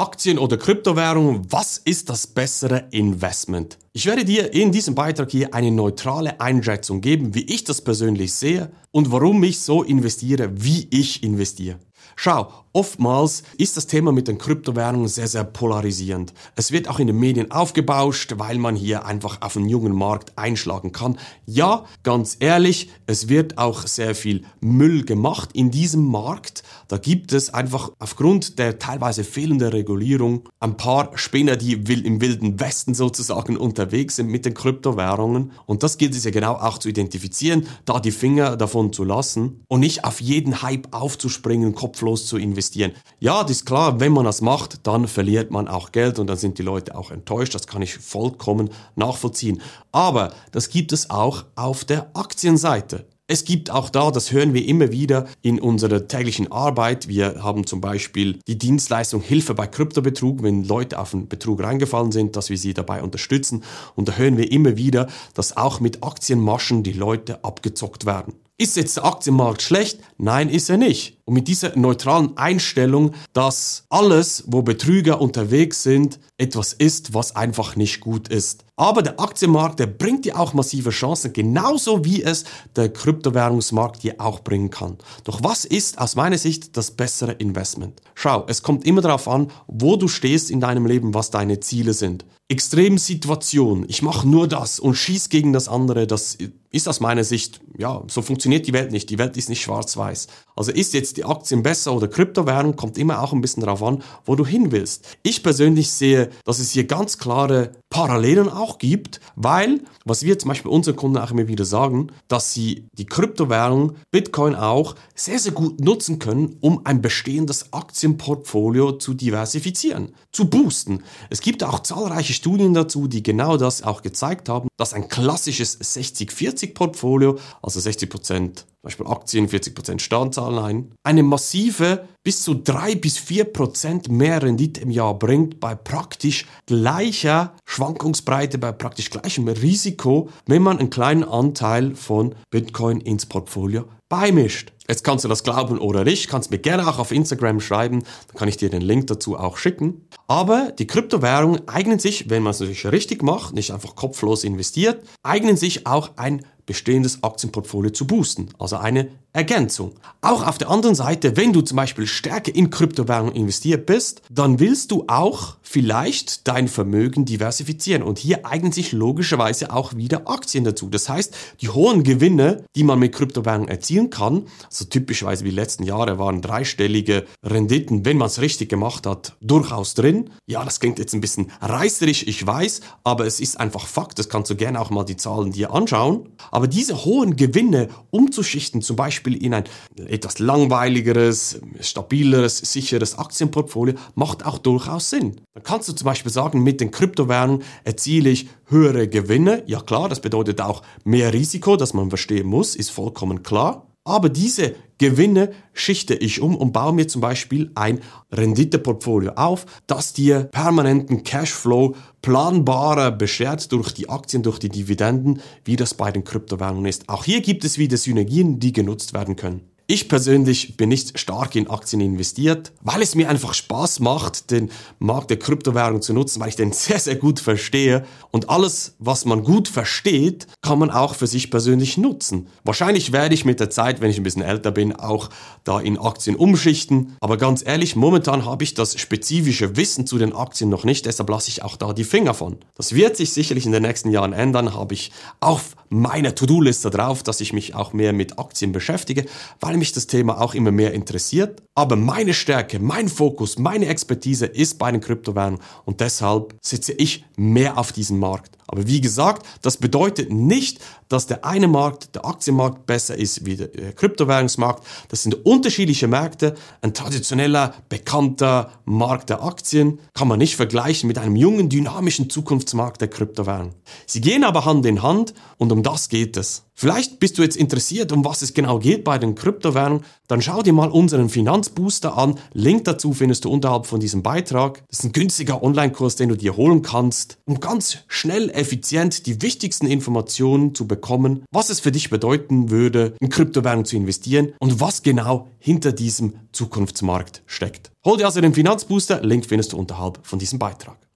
Aktien oder Kryptowährungen, was ist das bessere Investment? Ich werde dir in diesem Beitrag hier eine neutrale Einschätzung geben, wie ich das persönlich sehe und warum ich so investiere, wie ich investiere. Schau, oftmals ist das Thema mit den Kryptowährungen sehr, sehr polarisierend. Es wird auch in den Medien aufgebauscht, weil man hier einfach auf einen jungen Markt einschlagen kann. Ja, ganz ehrlich, es wird auch sehr viel Müll gemacht in diesem Markt. Da gibt es einfach aufgrund der teilweise fehlenden Regulierung ein paar Spinner, die im wilden Westen sozusagen unterwegs sind mit den Kryptowährungen. Und das gilt es ja genau auch zu identifizieren, da die Finger davon zu lassen und nicht auf jeden Hype aufzuspringen, kopflos kopflos zu investieren. Ja, das ist klar, wenn man das macht, dann verliert man auch Geld und dann sind die Leute auch enttäuscht. Das kann ich vollkommen nachvollziehen. Aber das gibt es auch auf der Aktienseite. Es gibt auch da, das hören wir immer wieder in unserer täglichen Arbeit. Wir haben zum Beispiel die Dienstleistung Hilfe bei Kryptobetrug, wenn Leute auf einen Betrug reingefallen sind, dass wir sie dabei unterstützen. Und da hören wir immer wieder, dass auch mit Aktienmaschen die Leute abgezockt werden. Ist jetzt der Aktienmarkt schlecht? Nein, ist er nicht. Und mit dieser neutralen Einstellung, dass alles, wo Betrüger unterwegs sind, etwas ist, was einfach nicht gut ist. Aber der Aktienmarkt, der bringt dir auch massive Chancen, genauso wie es der Kryptowährungsmarkt dir auch bringen kann. Doch was ist aus meiner Sicht das bessere Investment? Schau, es kommt immer darauf an, wo du stehst in deinem Leben, was deine Ziele sind. Extremsituation, ich mache nur das und schieß gegen das andere, das ist aus meiner Sicht, ja, so funktioniert die Welt nicht. Die Welt ist nicht schwarz-weiß. Also ist jetzt die Aktien besser oder Kryptowährung, kommt immer auch ein bisschen darauf an, wo du hin willst. Ich persönlich sehe, dass es hier ganz klare Parallelen auch gibt, weil, was wir zum Beispiel unseren Kunden auch immer wieder sagen, dass sie die Kryptowährung, Bitcoin auch, sehr, sehr gut nutzen können, um ein bestehendes Aktienportfolio zu diversifizieren, zu boosten. Es gibt auch zahlreiche Studien dazu, die genau das auch gezeigt haben, dass ein klassisches 60-40-Portfolio, also 60 Prozent zum Beispiel Aktien, 40% Staatsanleihen, eine massive bis zu 3 bis 4% mehr Rendite im Jahr bringt bei praktisch gleicher Schwankungsbreite, bei praktisch gleichem Risiko, wenn man einen kleinen Anteil von Bitcoin ins Portfolio beimischt. Jetzt kannst du das glauben oder nicht, kannst mir gerne auch auf Instagram schreiben, dann kann ich dir den Link dazu auch schicken. Aber die Kryptowährungen eignen sich, wenn man es natürlich richtig macht, nicht einfach kopflos investiert, eignen sich auch ein bestehendes Aktienportfolio zu boosten, also eine Ergänzung. Auch auf der anderen Seite, wenn du zum Beispiel stärker in Kryptowährungen investiert bist, dann willst du auch vielleicht dein Vermögen diversifizieren. Und hier eignen sich logischerweise auch wieder Aktien dazu. Das heißt, die hohen Gewinne, die man mit Kryptowährungen erzielen kann, also typischerweise wie die letzten Jahre waren dreistellige Renditen, wenn man es richtig gemacht hat, durchaus drin. Ja, das klingt jetzt ein bisschen reißerisch, ich weiß, aber es ist einfach Fakt. Das kannst du gerne auch mal die Zahlen dir anschauen. Aber diese hohen Gewinne umzuschichten, zum Beispiel Beispiel in ein etwas langweiligeres, stabileres, sicheres Aktienportfolio macht auch durchaus Sinn. Dann kannst du zum Beispiel sagen, mit den Kryptowährungen erziele ich höhere Gewinne. Ja klar, das bedeutet auch mehr Risiko, das man verstehen muss, ist vollkommen klar. Aber diese Gewinne schichte ich um und baue mir zum Beispiel ein Renditeportfolio auf, das dir permanenten Cashflow planbarer beschert durch die Aktien, durch die Dividenden, wie das bei den Kryptowährungen ist. Auch hier gibt es wieder Synergien, die genutzt werden können. Ich persönlich bin nicht stark in Aktien investiert, weil es mir einfach Spaß macht, den Markt der Kryptowährung zu nutzen, weil ich den sehr, sehr gut verstehe. Und alles, was man gut versteht, kann man auch für sich persönlich nutzen. Wahrscheinlich werde ich mit der Zeit, wenn ich ein bisschen älter bin, auch da in Aktien umschichten. Aber ganz ehrlich, momentan habe ich das spezifische Wissen zu den Aktien noch nicht, deshalb lasse ich auch da die Finger von. Das wird sich sicherlich in den nächsten Jahren ändern, habe ich auf meiner To-Do-Liste drauf, dass ich mich auch mehr mit Aktien beschäftige, weil mich das Thema auch immer mehr interessiert. Aber meine Stärke, mein Fokus, meine Expertise ist bei den Kryptowährungen und deshalb sitze ich mehr auf diesem Markt. Aber wie gesagt, das bedeutet nicht, dass der eine Markt, der Aktienmarkt, besser ist wie der äh, Kryptowährungsmarkt. Das sind unterschiedliche Märkte. Ein traditioneller, bekannter Markt der Aktien kann man nicht vergleichen mit einem jungen, dynamischen Zukunftsmarkt der Kryptowährungen. Sie gehen aber Hand in Hand und um das geht es. Vielleicht bist du jetzt interessiert, um was es genau geht bei den Kryptowährungen. Dann schau dir mal unseren Finanzbooster an. Link dazu findest du unterhalb von diesem Beitrag. Das ist ein günstiger Online-Kurs, den du dir holen kannst, um ganz schnell effizient die wichtigsten Informationen zu bekommen, was es für dich bedeuten würde, in Kryptowährung zu investieren und was genau hinter diesem Zukunftsmarkt steckt. Hol dir also den Finanzbooster, Link findest du unterhalb von diesem Beitrag.